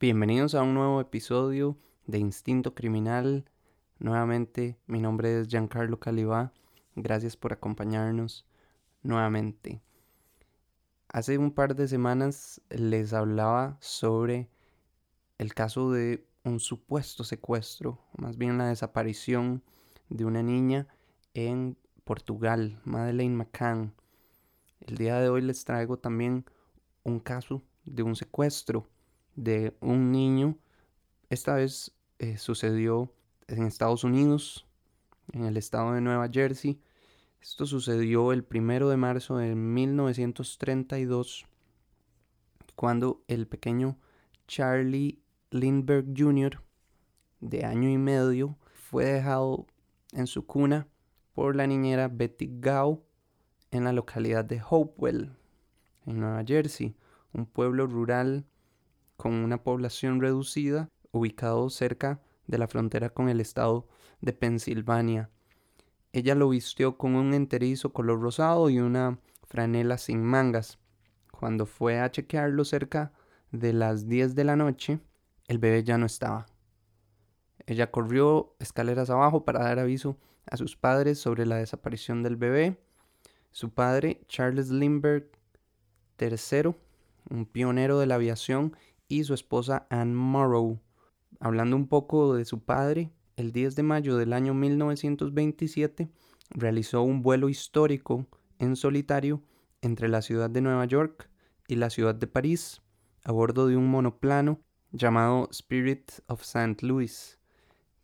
Bienvenidos a un nuevo episodio de Instinto Criminal. Nuevamente, mi nombre es Giancarlo Calibá. Gracias por acompañarnos nuevamente. Hace un par de semanas les hablaba sobre el caso de un supuesto secuestro, más bien la desaparición de una niña en Portugal, Madeleine McCann. El día de hoy les traigo también un caso de un secuestro de un niño. Esta vez eh, sucedió en Estados Unidos, en el estado de Nueva Jersey. Esto sucedió el primero de marzo de 1932, cuando el pequeño Charlie Lindbergh Jr., de año y medio, fue dejado en su cuna por la niñera Betty Gao en la localidad de Hopewell, en Nueva Jersey, un pueblo rural con una población reducida, ubicado cerca de la frontera con el estado de Pensilvania. Ella lo vistió con un enterizo color rosado y una franela sin mangas. Cuando fue a chequearlo cerca de las 10 de la noche, el bebé ya no estaba. Ella corrió escaleras abajo para dar aviso a sus padres sobre la desaparición del bebé. Su padre, Charles Lindbergh III, un pionero de la aviación y su esposa Anne Morrow. Hablando un poco de su padre, el 10 de mayo del año 1927 realizó un vuelo histórico en solitario entre la ciudad de Nueva York y la ciudad de París a bordo de un monoplano llamado Spirit of St. Louis,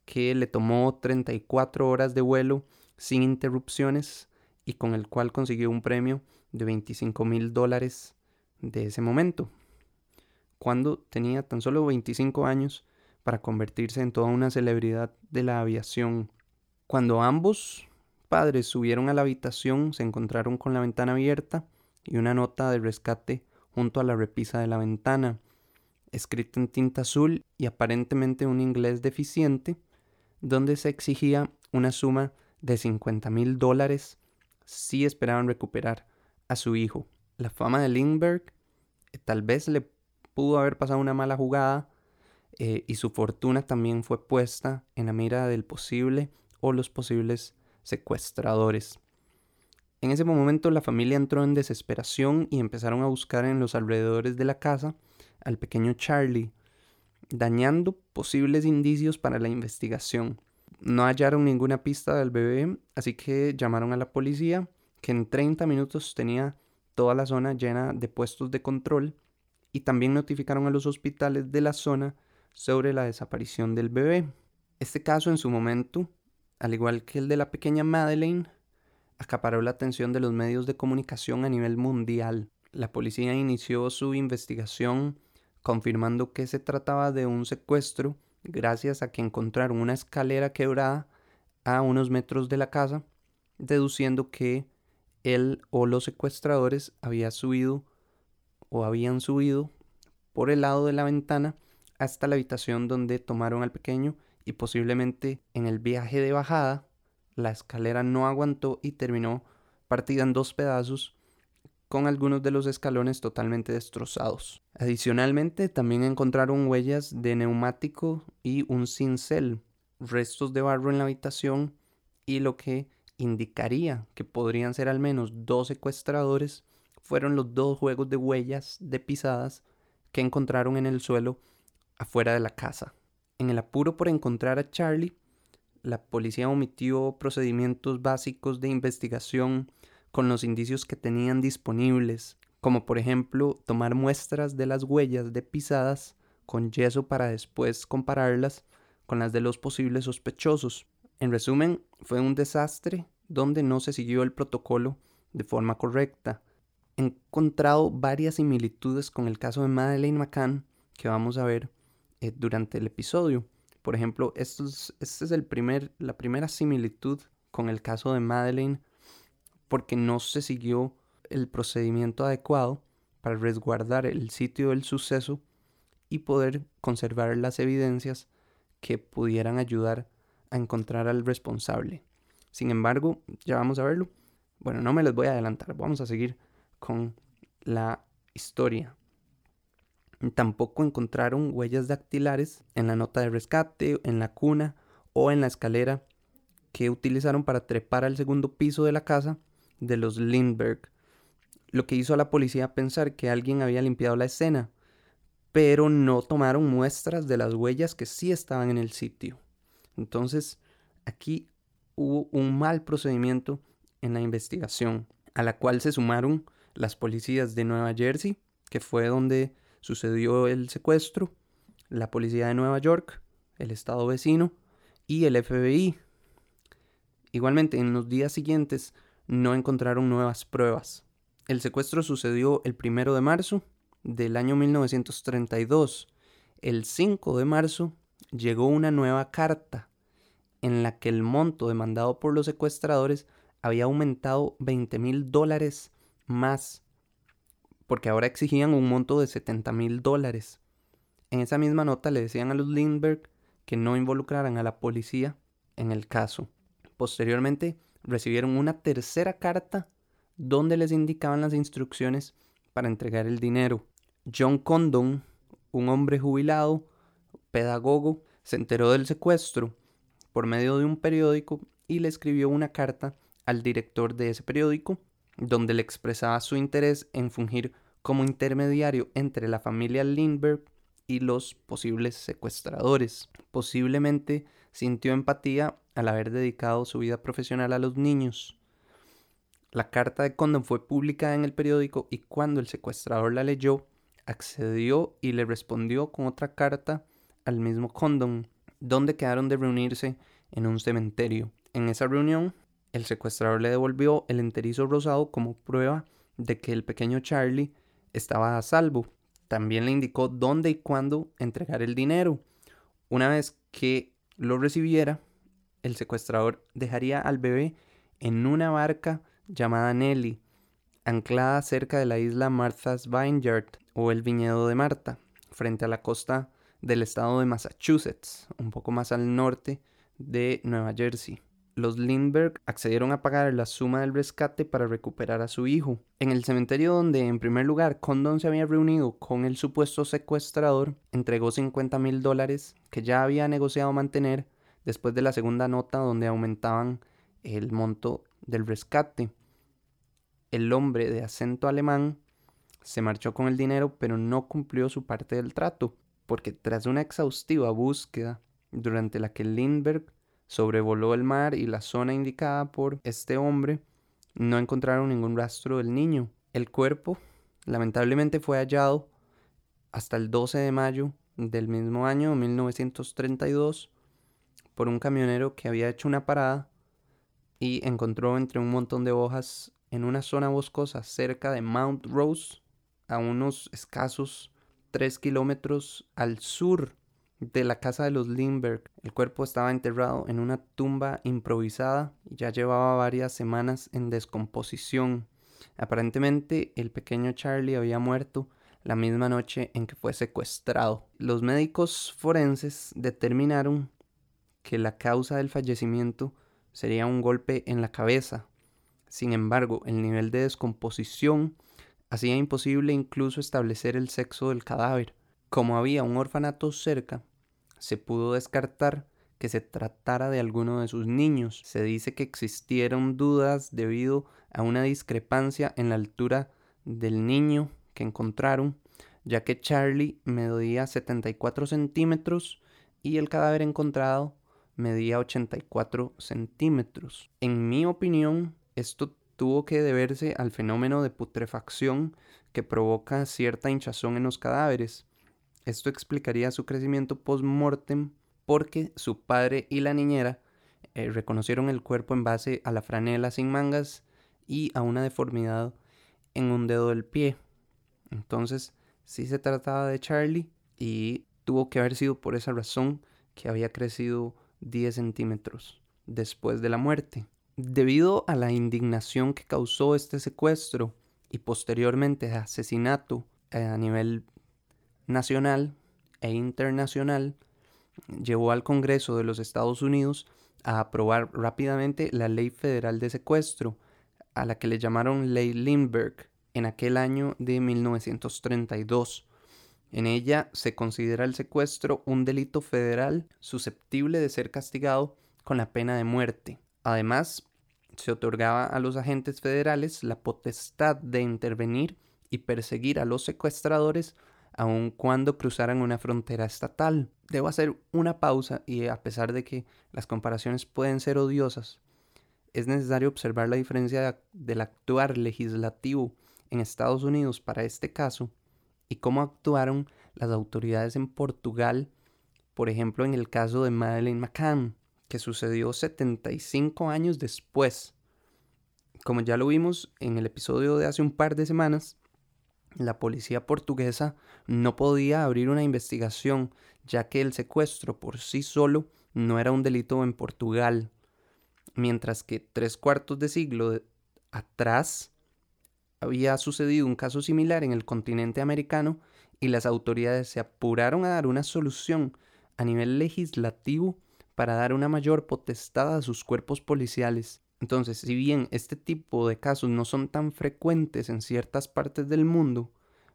que le tomó 34 horas de vuelo sin interrupciones y con el cual consiguió un premio de 25 mil dólares de ese momento cuando tenía tan solo 25 años para convertirse en toda una celebridad de la aviación. Cuando ambos padres subieron a la habitación se encontraron con la ventana abierta y una nota de rescate junto a la repisa de la ventana, escrita en tinta azul y aparentemente un inglés deficiente, donde se exigía una suma de 50 mil dólares si esperaban recuperar a su hijo. La fama de Lindbergh eh, tal vez le pudo haber pasado una mala jugada eh, y su fortuna también fue puesta en la mira del posible o los posibles secuestradores. En ese momento la familia entró en desesperación y empezaron a buscar en los alrededores de la casa al pequeño Charlie, dañando posibles indicios para la investigación. No hallaron ninguna pista del bebé, así que llamaron a la policía, que en 30 minutos tenía toda la zona llena de puestos de control y también notificaron a los hospitales de la zona sobre la desaparición del bebé. Este caso en su momento, al igual que el de la pequeña Madeleine, acaparó la atención de los medios de comunicación a nivel mundial. La policía inició su investigación confirmando que se trataba de un secuestro gracias a que encontraron una escalera quebrada a unos metros de la casa, deduciendo que él o los secuestradores había subido o habían subido por el lado de la ventana hasta la habitación donde tomaron al pequeño y posiblemente en el viaje de bajada la escalera no aguantó y terminó partida en dos pedazos con algunos de los escalones totalmente destrozados. Adicionalmente también encontraron huellas de neumático y un cincel, restos de barro en la habitación y lo que indicaría que podrían ser al menos dos secuestradores fueron los dos juegos de huellas de pisadas que encontraron en el suelo afuera de la casa. En el apuro por encontrar a Charlie, la policía omitió procedimientos básicos de investigación con los indicios que tenían disponibles, como por ejemplo tomar muestras de las huellas de pisadas con yeso para después compararlas con las de los posibles sospechosos. En resumen, fue un desastre donde no se siguió el protocolo de forma correcta encontrado varias similitudes con el caso de Madeleine McCann que vamos a ver eh, durante el episodio. Por ejemplo, es, esta es el primer, la primera similitud con el caso de Madeleine porque no se siguió el procedimiento adecuado para resguardar el sitio del suceso y poder conservar las evidencias que pudieran ayudar a encontrar al responsable. Sin embargo, ya vamos a verlo. Bueno, no me les voy a adelantar, vamos a seguir con la historia. Tampoco encontraron huellas dactilares en la nota de rescate, en la cuna o en la escalera que utilizaron para trepar al segundo piso de la casa de los Lindbergh, lo que hizo a la policía pensar que alguien había limpiado la escena, pero no tomaron muestras de las huellas que sí estaban en el sitio. Entonces, aquí hubo un mal procedimiento en la investigación, a la cual se sumaron las policías de Nueva Jersey, que fue donde sucedió el secuestro, la policía de Nueva York, el estado vecino y el FBI. Igualmente, en los días siguientes no encontraron nuevas pruebas. El secuestro sucedió el primero de marzo del año 1932. El 5 de marzo llegó una nueva carta en la que el monto demandado por los secuestradores había aumentado 20 mil dólares más, porque ahora exigían un monto de 70 mil dólares. En esa misma nota le decían a los Lindbergh que no involucraran a la policía en el caso. Posteriormente recibieron una tercera carta donde les indicaban las instrucciones para entregar el dinero. John Condon, un hombre jubilado, pedagogo, se enteró del secuestro por medio de un periódico y le escribió una carta al director de ese periódico donde le expresaba su interés en fungir como intermediario entre la familia Lindbergh y los posibles secuestradores. Posiblemente sintió empatía al haber dedicado su vida profesional a los niños. La carta de Condon fue publicada en el periódico y cuando el secuestrador la leyó, accedió y le respondió con otra carta al mismo Condon, donde quedaron de reunirse en un cementerio. En esa reunión, el secuestrador le devolvió el enterizo rosado como prueba de que el pequeño Charlie estaba a salvo. También le indicó dónde y cuándo entregar el dinero. Una vez que lo recibiera, el secuestrador dejaría al bebé en una barca llamada Nelly, anclada cerca de la isla Martha's Vineyard o el viñedo de Marta, frente a la costa del estado de Massachusetts, un poco más al norte de Nueva Jersey los Lindbergh accedieron a pagar la suma del rescate para recuperar a su hijo. En el cementerio donde en primer lugar Condon se había reunido con el supuesto secuestrador, entregó 50 mil dólares que ya había negociado mantener después de la segunda nota donde aumentaban el monto del rescate. El hombre de acento alemán se marchó con el dinero pero no cumplió su parte del trato, porque tras una exhaustiva búsqueda durante la que Lindbergh sobrevoló el mar y la zona indicada por este hombre, no encontraron ningún rastro del niño. El cuerpo, lamentablemente, fue hallado hasta el 12 de mayo del mismo año, 1932, por un camionero que había hecho una parada y encontró entre un montón de hojas en una zona boscosa cerca de Mount Rose, a unos escasos 3 kilómetros al sur de la casa de los Lindbergh. El cuerpo estaba enterrado en una tumba improvisada y ya llevaba varias semanas en descomposición. Aparentemente el pequeño Charlie había muerto la misma noche en que fue secuestrado. Los médicos forenses determinaron que la causa del fallecimiento sería un golpe en la cabeza. Sin embargo, el nivel de descomposición hacía imposible incluso establecer el sexo del cadáver. Como había un orfanato cerca, se pudo descartar que se tratara de alguno de sus niños. Se dice que existieron dudas debido a una discrepancia en la altura del niño que encontraron, ya que Charlie medía 74 centímetros y el cadáver encontrado medía 84 centímetros. En mi opinión, esto tuvo que deberse al fenómeno de putrefacción que provoca cierta hinchazón en los cadáveres. Esto explicaría su crecimiento post-mortem porque su padre y la niñera eh, reconocieron el cuerpo en base a la franela sin mangas y a una deformidad en un dedo del pie. Entonces, sí se trataba de Charlie y tuvo que haber sido por esa razón que había crecido 10 centímetros después de la muerte. Debido a la indignación que causó este secuestro y posteriormente asesinato eh, a nivel nacional e internacional llevó al Congreso de los Estados Unidos a aprobar rápidamente la Ley Federal de Secuestro, a la que le llamaron Ley Lindbergh en aquel año de 1932. En ella se considera el secuestro un delito federal susceptible de ser castigado con la pena de muerte. Además, se otorgaba a los agentes federales la potestad de intervenir y perseguir a los secuestradores aun cuando cruzaran una frontera estatal. Debo hacer una pausa y a pesar de que las comparaciones pueden ser odiosas, es necesario observar la diferencia del actuar legislativo en Estados Unidos para este caso y cómo actuaron las autoridades en Portugal, por ejemplo en el caso de Madeleine McCann, que sucedió 75 años después. Como ya lo vimos en el episodio de hace un par de semanas, la policía portuguesa no podía abrir una investigación ya que el secuestro por sí solo no era un delito en Portugal, mientras que tres cuartos de siglo atrás había sucedido un caso similar en el continente americano y las autoridades se apuraron a dar una solución a nivel legislativo para dar una mayor potestad a sus cuerpos policiales. Entonces, si bien este tipo de casos no son tan frecuentes en ciertas partes del mundo,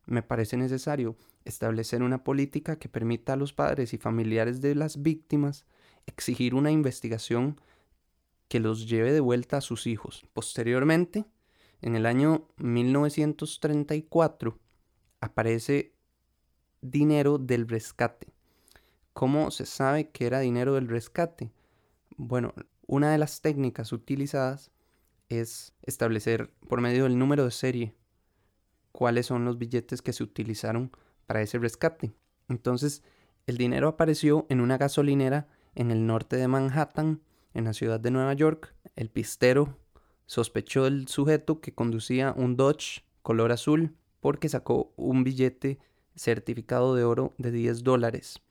me parece necesario establecer una política que permita a los padres y familiares de las víctimas exigir una investigación que los lleve de vuelta a sus hijos. Posteriormente, en el año 1934 aparece dinero del rescate. ¿Cómo se sabe que era dinero del rescate? Bueno, una de las técnicas utilizadas es establecer por medio del número de serie cuáles son los billetes que se utilizaron para ese rescate. Entonces, el dinero apareció en una gasolinera en el norte de Manhattan, en la ciudad de Nueva York. El pistero sospechó del sujeto que conducía un Dodge color azul porque sacó un billete certificado de oro de 10 dólares,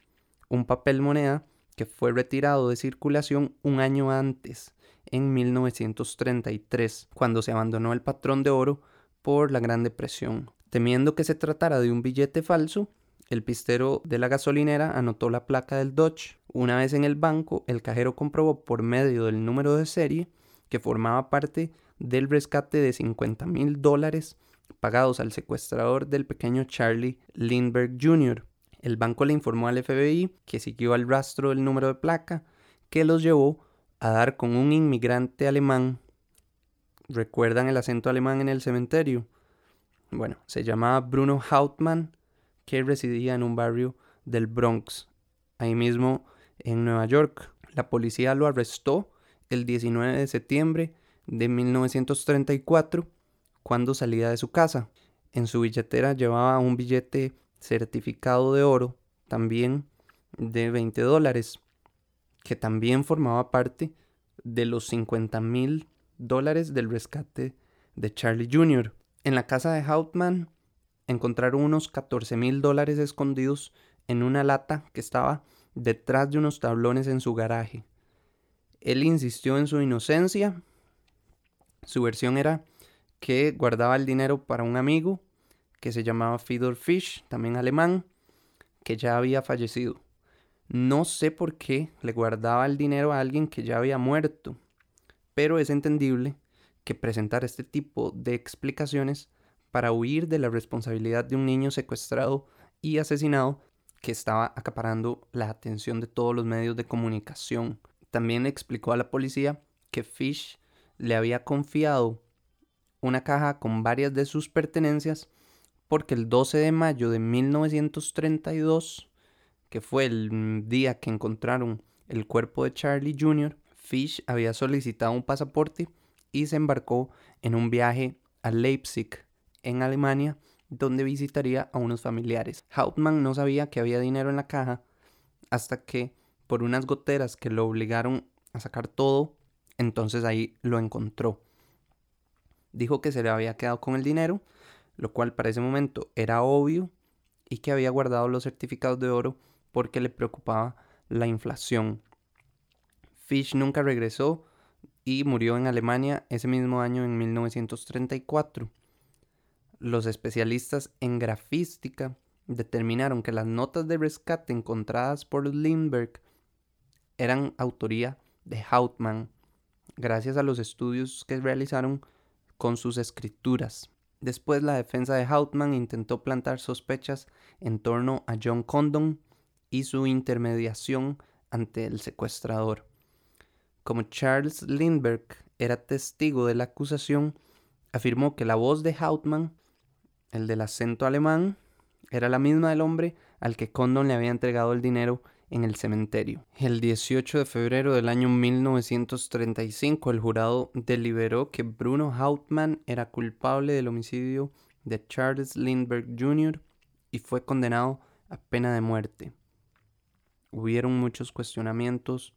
un papel moneda que fue retirado de circulación un año antes, en 1933, cuando se abandonó el patrón de oro por la Gran Depresión. Temiendo que se tratara de un billete falso, el pistero de la gasolinera anotó la placa del Dodge. Una vez en el banco, el cajero comprobó por medio del número de serie que formaba parte del rescate de 50 mil dólares pagados al secuestrador del pequeño Charlie Lindbergh Jr. El banco le informó al FBI que siguió al rastro del número de placa que los llevó a dar con un inmigrante alemán. ¿Recuerdan el acento alemán en el cementerio? Bueno, se llamaba Bruno Hauptmann, que residía en un barrio del Bronx, ahí mismo en Nueva York. La policía lo arrestó el 19 de septiembre de 1934 cuando salía de su casa. En su billetera llevaba un billete certificado de oro, también de 20 dólares, que también formaba parte de los 50 mil dólares del rescate de Charlie Jr. En la casa de Hauptmann encontraron unos 14 mil dólares escondidos en una lata que estaba detrás de unos tablones en su garaje. Él insistió en su inocencia. Su versión era que guardaba el dinero para un amigo que se llamaba Fedor Fish, también alemán, que ya había fallecido. No sé por qué le guardaba el dinero a alguien que ya había muerto, pero es entendible que presentar este tipo de explicaciones para huir de la responsabilidad de un niño secuestrado y asesinado que estaba acaparando la atención de todos los medios de comunicación también explicó a la policía que Fish le había confiado una caja con varias de sus pertenencias porque el 12 de mayo de 1932, que fue el día que encontraron el cuerpo de Charlie Jr., Fish había solicitado un pasaporte y se embarcó en un viaje a Leipzig, en Alemania, donde visitaría a unos familiares. Hauptmann no sabía que había dinero en la caja hasta que por unas goteras que lo obligaron a sacar todo, entonces ahí lo encontró. Dijo que se le había quedado con el dinero, lo cual para ese momento era obvio, y que había guardado los certificados de oro porque le preocupaba la inflación. Fish nunca regresó y murió en Alemania ese mismo año en 1934. Los especialistas en grafística determinaron que las notas de rescate encontradas por Lindbergh eran autoría de Hauptmann, gracias a los estudios que realizaron con sus escrituras. Después la defensa de Hautman intentó plantar sospechas en torno a John Condon y su intermediación ante el secuestrador. Como Charles Lindbergh era testigo de la acusación, afirmó que la voz de Hautman, el del acento alemán, era la misma del hombre al que Condon le había entregado el dinero en el cementerio. El 18 de febrero del año 1935, el jurado deliberó que Bruno Hauptmann era culpable del homicidio de Charles Lindbergh Jr. y fue condenado a pena de muerte. Hubieron muchos cuestionamientos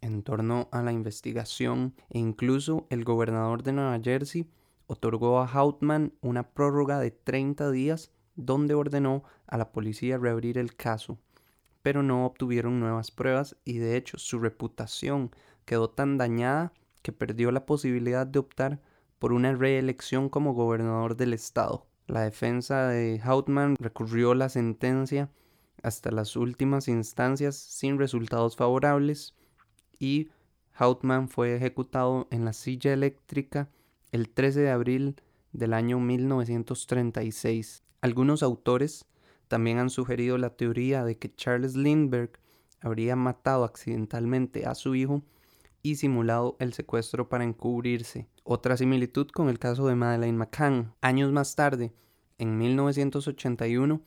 en torno a la investigación e incluso el gobernador de Nueva Jersey otorgó a Hauptmann una prórroga de 30 días donde ordenó a la policía reabrir el caso pero no obtuvieron nuevas pruebas y de hecho su reputación quedó tan dañada que perdió la posibilidad de optar por una reelección como gobernador del estado. La defensa de Hautman recurrió la sentencia hasta las últimas instancias sin resultados favorables y Hautman fue ejecutado en la silla eléctrica el 13 de abril del año 1936. Algunos autores también han sugerido la teoría de que Charles Lindbergh habría matado accidentalmente a su hijo y simulado el secuestro para encubrirse. Otra similitud con el caso de Madeleine McCann. Años más tarde, en 1981,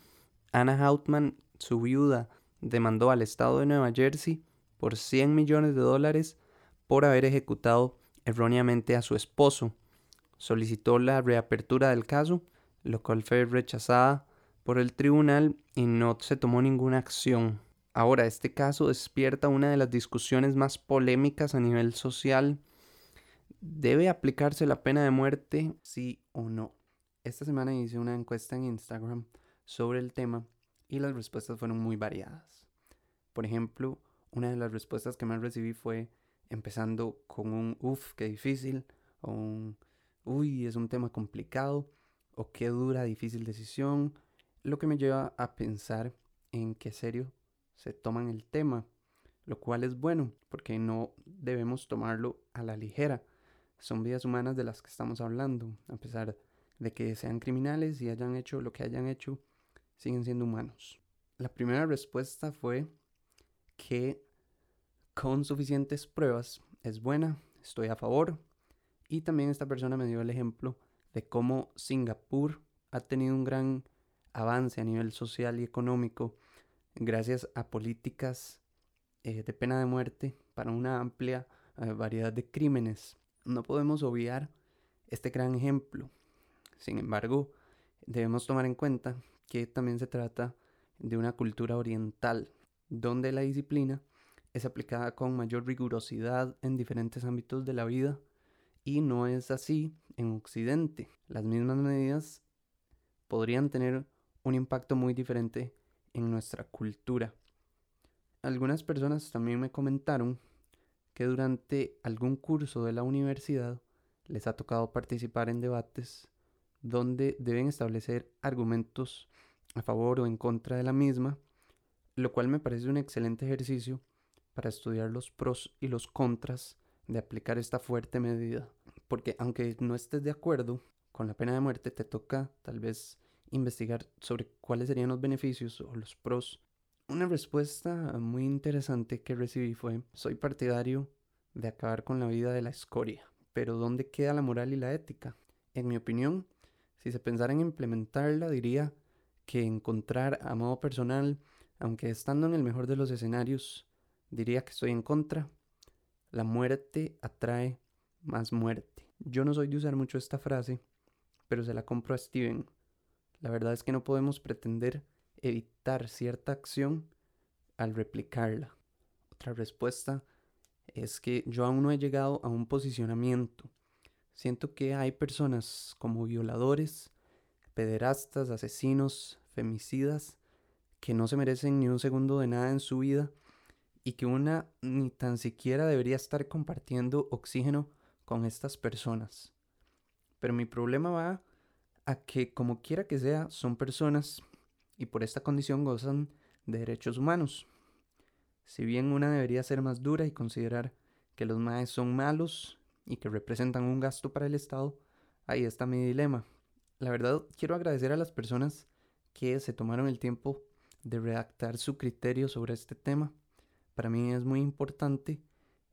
Anna Hautman, su viuda, demandó al estado de Nueva Jersey por 100 millones de dólares por haber ejecutado erróneamente a su esposo. Solicitó la reapertura del caso, lo cual fue rechazada por el tribunal y no se tomó ninguna acción. Ahora, este caso despierta una de las discusiones más polémicas a nivel social. ¿Debe aplicarse la pena de muerte, sí o no? Esta semana hice una encuesta en Instagram sobre el tema y las respuestas fueron muy variadas. Por ejemplo, una de las respuestas que más recibí fue empezando con un uff, qué difícil, o un uy, es un tema complicado, o qué dura, difícil decisión, lo que me lleva a pensar en qué serio se toman el tema, lo cual es bueno, porque no debemos tomarlo a la ligera. Son vidas humanas de las que estamos hablando, a pesar de que sean criminales y hayan hecho lo que hayan hecho, siguen siendo humanos. La primera respuesta fue que con suficientes pruebas es buena, estoy a favor. Y también esta persona me dio el ejemplo de cómo Singapur ha tenido un gran avance a nivel social y económico gracias a políticas eh, de pena de muerte para una amplia eh, variedad de crímenes. No podemos obviar este gran ejemplo. Sin embargo, debemos tomar en cuenta que también se trata de una cultura oriental, donde la disciplina es aplicada con mayor rigurosidad en diferentes ámbitos de la vida y no es así en Occidente. Las mismas medidas podrían tener un impacto muy diferente en nuestra cultura. Algunas personas también me comentaron que durante algún curso de la universidad les ha tocado participar en debates donde deben establecer argumentos a favor o en contra de la misma, lo cual me parece un excelente ejercicio para estudiar los pros y los contras de aplicar esta fuerte medida. Porque aunque no estés de acuerdo con la pena de muerte, te toca tal vez investigar sobre cuáles serían los beneficios o los pros. Una respuesta muy interesante que recibí fue, soy partidario de acabar con la vida de la escoria, pero ¿dónde queda la moral y la ética? En mi opinión, si se pensara en implementarla, diría que encontrar a modo personal, aunque estando en el mejor de los escenarios, diría que estoy en contra. La muerte atrae más muerte. Yo no soy de usar mucho esta frase, pero se la compro a Steven la verdad es que no podemos pretender evitar cierta acción al replicarla. Otra respuesta es que yo aún no he llegado a un posicionamiento. Siento que hay personas como violadores, pederastas, asesinos, femicidas, que no se merecen ni un segundo de nada en su vida y que una ni tan siquiera debería estar compartiendo oxígeno con estas personas. Pero mi problema va a que como quiera que sea son personas y por esta condición gozan de derechos humanos. Si bien una debería ser más dura y considerar que los maes son malos y que representan un gasto para el Estado, ahí está mi dilema. La verdad, quiero agradecer a las personas que se tomaron el tiempo de redactar su criterio sobre este tema. Para mí es muy importante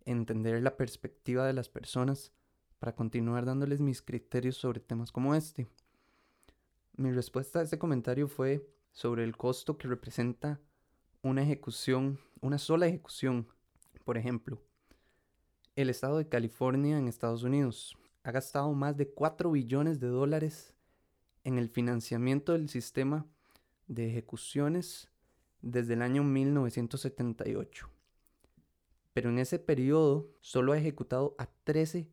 entender la perspectiva de las personas para continuar dándoles mis criterios sobre temas como este. Mi respuesta a este comentario fue sobre el costo que representa una ejecución, una sola ejecución. Por ejemplo, el estado de California en Estados Unidos ha gastado más de 4 billones de dólares en el financiamiento del sistema de ejecuciones desde el año 1978. Pero en ese periodo solo ha ejecutado a 13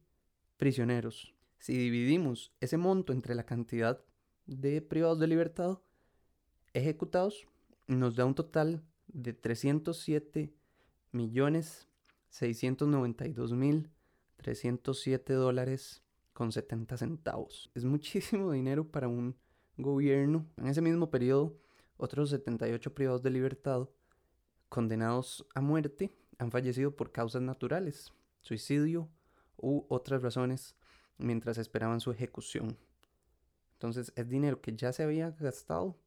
prisioneros. Si dividimos ese monto entre la cantidad de privados de libertad ejecutados, nos da un total de 307 millones 692 mil 307 dólares con 70 centavos. Es muchísimo dinero para un gobierno. En ese mismo periodo, otros 78 privados de libertad condenados a muerte han fallecido por causas naturales, suicidio u otras razones mientras esperaban su ejecución. Entonces es dinero que ya se había gastado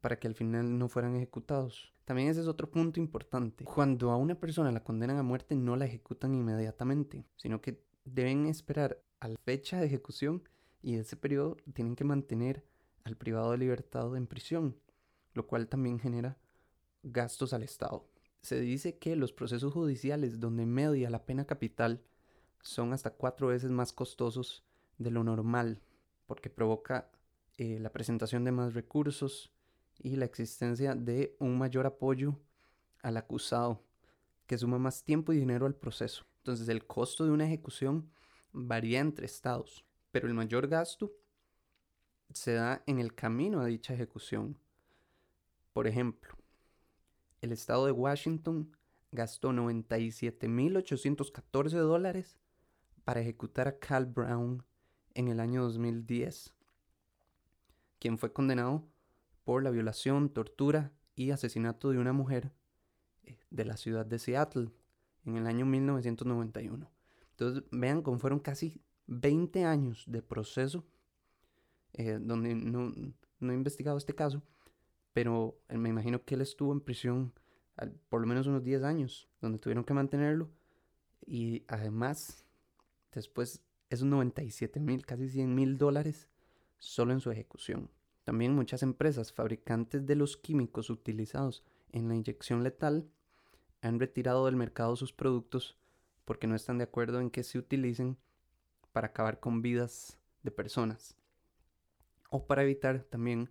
para que al final no fueran ejecutados. También ese es otro punto importante. Cuando a una persona la condenan a muerte no la ejecutan inmediatamente, sino que deben esperar a la fecha de ejecución y ese periodo tienen que mantener al privado de libertad en prisión, lo cual también genera gastos al Estado. Se dice que los procesos judiciales donde media la pena capital son hasta cuatro veces más costosos de lo normal, porque provoca eh, la presentación de más recursos y la existencia de un mayor apoyo al acusado, que suma más tiempo y dinero al proceso. Entonces el costo de una ejecución varía entre estados, pero el mayor gasto se da en el camino a dicha ejecución. Por ejemplo, el estado de Washington gastó 97.814 dólares para ejecutar a Cal Brown en el año 2010, quien fue condenado por la violación, tortura y asesinato de una mujer eh, de la ciudad de Seattle en el año 1991. Entonces vean cómo fueron casi 20 años de proceso eh, donde no, he investigado este caso, pero me imagino que él estuvo en prisión por lo menos unos 10 años, donde tuvieron que mantenerlo. Y además, después esos 97 mil, casi 100 mil dólares solo en su ejecución. También muchas empresas fabricantes de los químicos utilizados en la inyección letal han retirado del mercado sus productos porque no están de acuerdo en que se utilicen para acabar con vidas de personas o para evitar también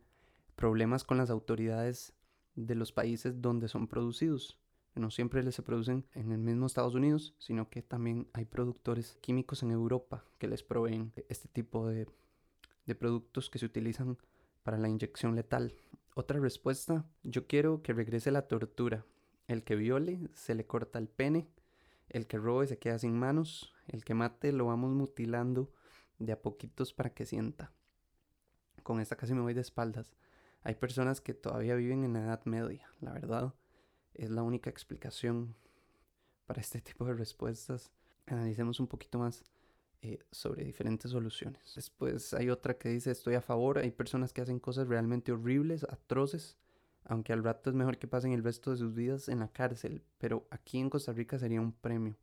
problemas con las autoridades de los países donde son producidos. No siempre se producen en el mismo Estados Unidos, sino que también hay productores químicos en Europa que les proveen este tipo de, de productos que se utilizan para la inyección letal. Otra respuesta, yo quiero que regrese la tortura. El que viole se le corta el pene, el que robe se queda sin manos, el que mate lo vamos mutilando de a poquitos para que sienta. Con esta casi me voy de espaldas. Hay personas que todavía viven en la Edad Media, la verdad. Es la única explicación para este tipo de respuestas. Analicemos un poquito más eh, sobre diferentes soluciones. Después hay otra que dice estoy a favor. Hay personas que hacen cosas realmente horribles, atroces, aunque al rato es mejor que pasen el resto de sus vidas en la cárcel. Pero aquí en Costa Rica sería un premio,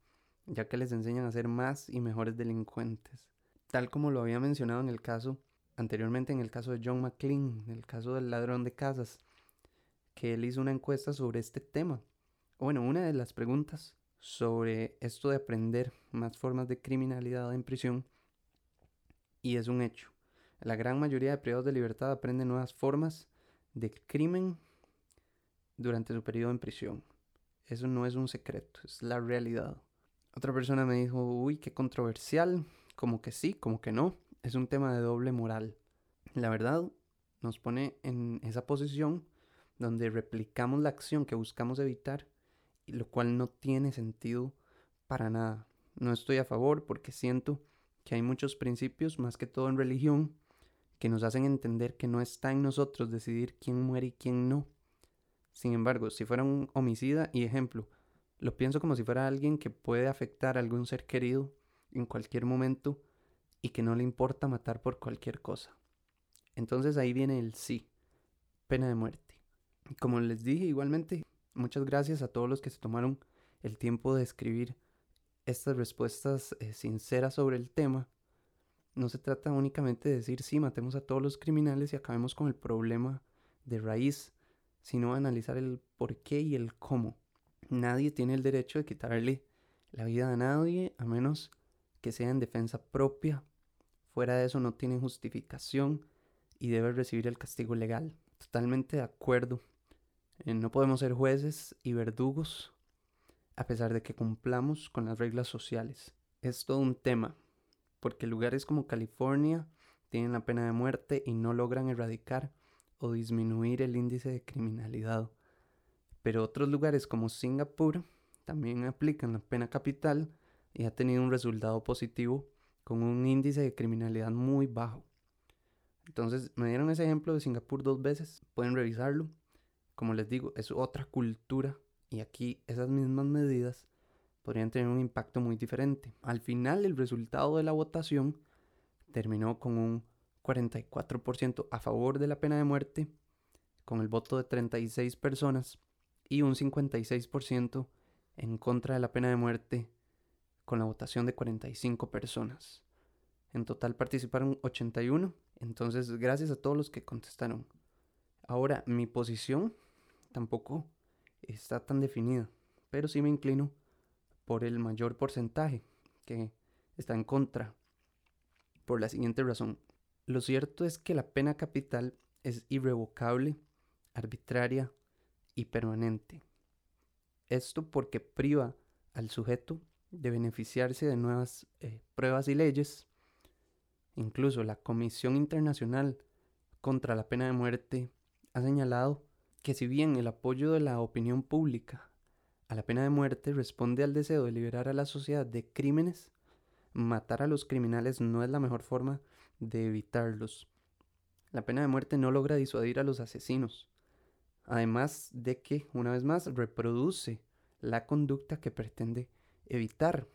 ya que les enseñan a ser más y mejores delincuentes. Tal como lo había mencionado en el caso anteriormente en el caso de John McLean, en el caso del ladrón de casas, que él hizo una encuesta sobre este tema. Bueno, una de las preguntas sobre esto de aprender más formas de criminalidad en prisión, y es un hecho. La gran mayoría de privados de libertad aprenden nuevas formas de crimen durante su periodo en prisión. Eso no es un secreto, es la realidad. Otra persona me dijo, uy, qué controversial, como que sí, como que no es un tema de doble moral. La verdad nos pone en esa posición donde replicamos la acción que buscamos evitar, y lo cual no tiene sentido para nada. No estoy a favor porque siento que hay muchos principios, más que todo en religión, que nos hacen entender que no está en nosotros decidir quién muere y quién no. Sin embargo, si fuera un homicida, y ejemplo, lo pienso como si fuera alguien que puede afectar a algún ser querido en cualquier momento, y que no le importa matar por cualquier cosa. Entonces ahí viene el sí, pena de muerte. Como les dije igualmente, muchas gracias a todos los que se tomaron el tiempo de escribir estas respuestas eh, sinceras sobre el tema. No se trata únicamente de decir sí, matemos a todos los criminales y acabemos con el problema de raíz, sino analizar el por qué y el cómo. Nadie tiene el derecho de quitarle la vida a nadie a menos que sea en defensa propia. Fuera de eso no tiene justificación y debe recibir el castigo legal. Totalmente de acuerdo. Eh, no podemos ser jueces y verdugos a pesar de que cumplamos con las reglas sociales. Es todo un tema, porque lugares como California tienen la pena de muerte y no logran erradicar o disminuir el índice de criminalidad. Pero otros lugares como Singapur también aplican la pena capital y ha tenido un resultado positivo con un índice de criminalidad muy bajo. Entonces me dieron ese ejemplo de Singapur dos veces, pueden revisarlo. Como les digo, es otra cultura y aquí esas mismas medidas podrían tener un impacto muy diferente. Al final el resultado de la votación terminó con un 44% a favor de la pena de muerte, con el voto de 36 personas, y un 56% en contra de la pena de muerte, con la votación de 45 personas. En total participaron 81, entonces gracias a todos los que contestaron. Ahora, mi posición tampoco está tan definida, pero sí me inclino por el mayor porcentaje que está en contra, por la siguiente razón. Lo cierto es que la pena capital es irrevocable, arbitraria y permanente. Esto porque priva al sujeto de beneficiarse de nuevas eh, pruebas y leyes. Incluso la Comisión Internacional contra la Pena de Muerte ha señalado que si bien el apoyo de la opinión pública a la pena de muerte responde al deseo de liberar a la sociedad de crímenes, matar a los criminales no es la mejor forma de evitarlos. La pena de muerte no logra disuadir a los asesinos, además de que, una vez más, reproduce la conducta que pretende evitar.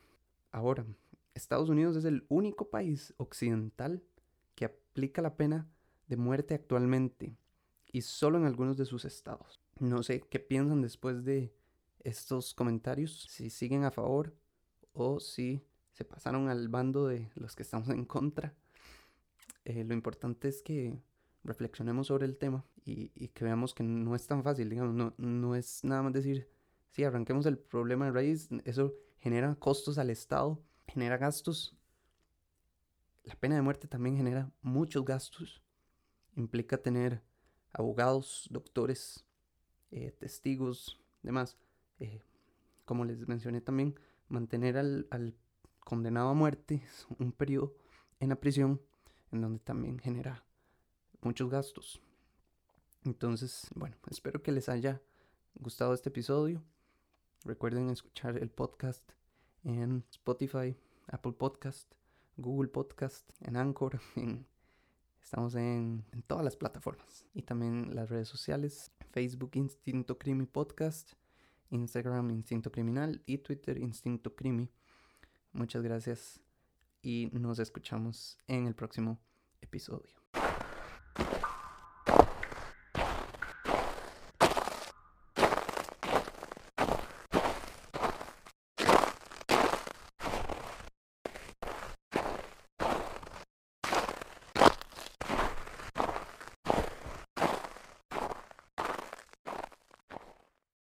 Ahora, Estados Unidos es el único país occidental que aplica la pena de muerte actualmente y solo en algunos de sus estados. No sé qué piensan después de estos comentarios, si siguen a favor o si se pasaron al bando de los que estamos en contra. Eh, lo importante es que reflexionemos sobre el tema y, que veamos que no es tan fácil, digamos, no, no es nada más decir, si arranquemos el problema de raíz, eso genera costos al Estado, genera gastos. La pena de muerte también genera muchos gastos, implica tener abogados, doctores, eh, testigos, demás. Eh, como les mencioné también, mantener al, al, condenado a muerte un periodo en la prisión en donde también genera muchos gastos. Entonces, bueno, espero que les haya gustado este episodio. Recuerden escuchar el podcast en Spotify, Apple Podcast, Google Podcast, en Anchor, en Estamos en, todas las plataformas y también las redes sociales, Facebook Instinto Crimi Podcast, Instagram Instinto Criminal y Twitter Instinto Crimi. Muchas gracias y nos escuchamos en el próximo episodio.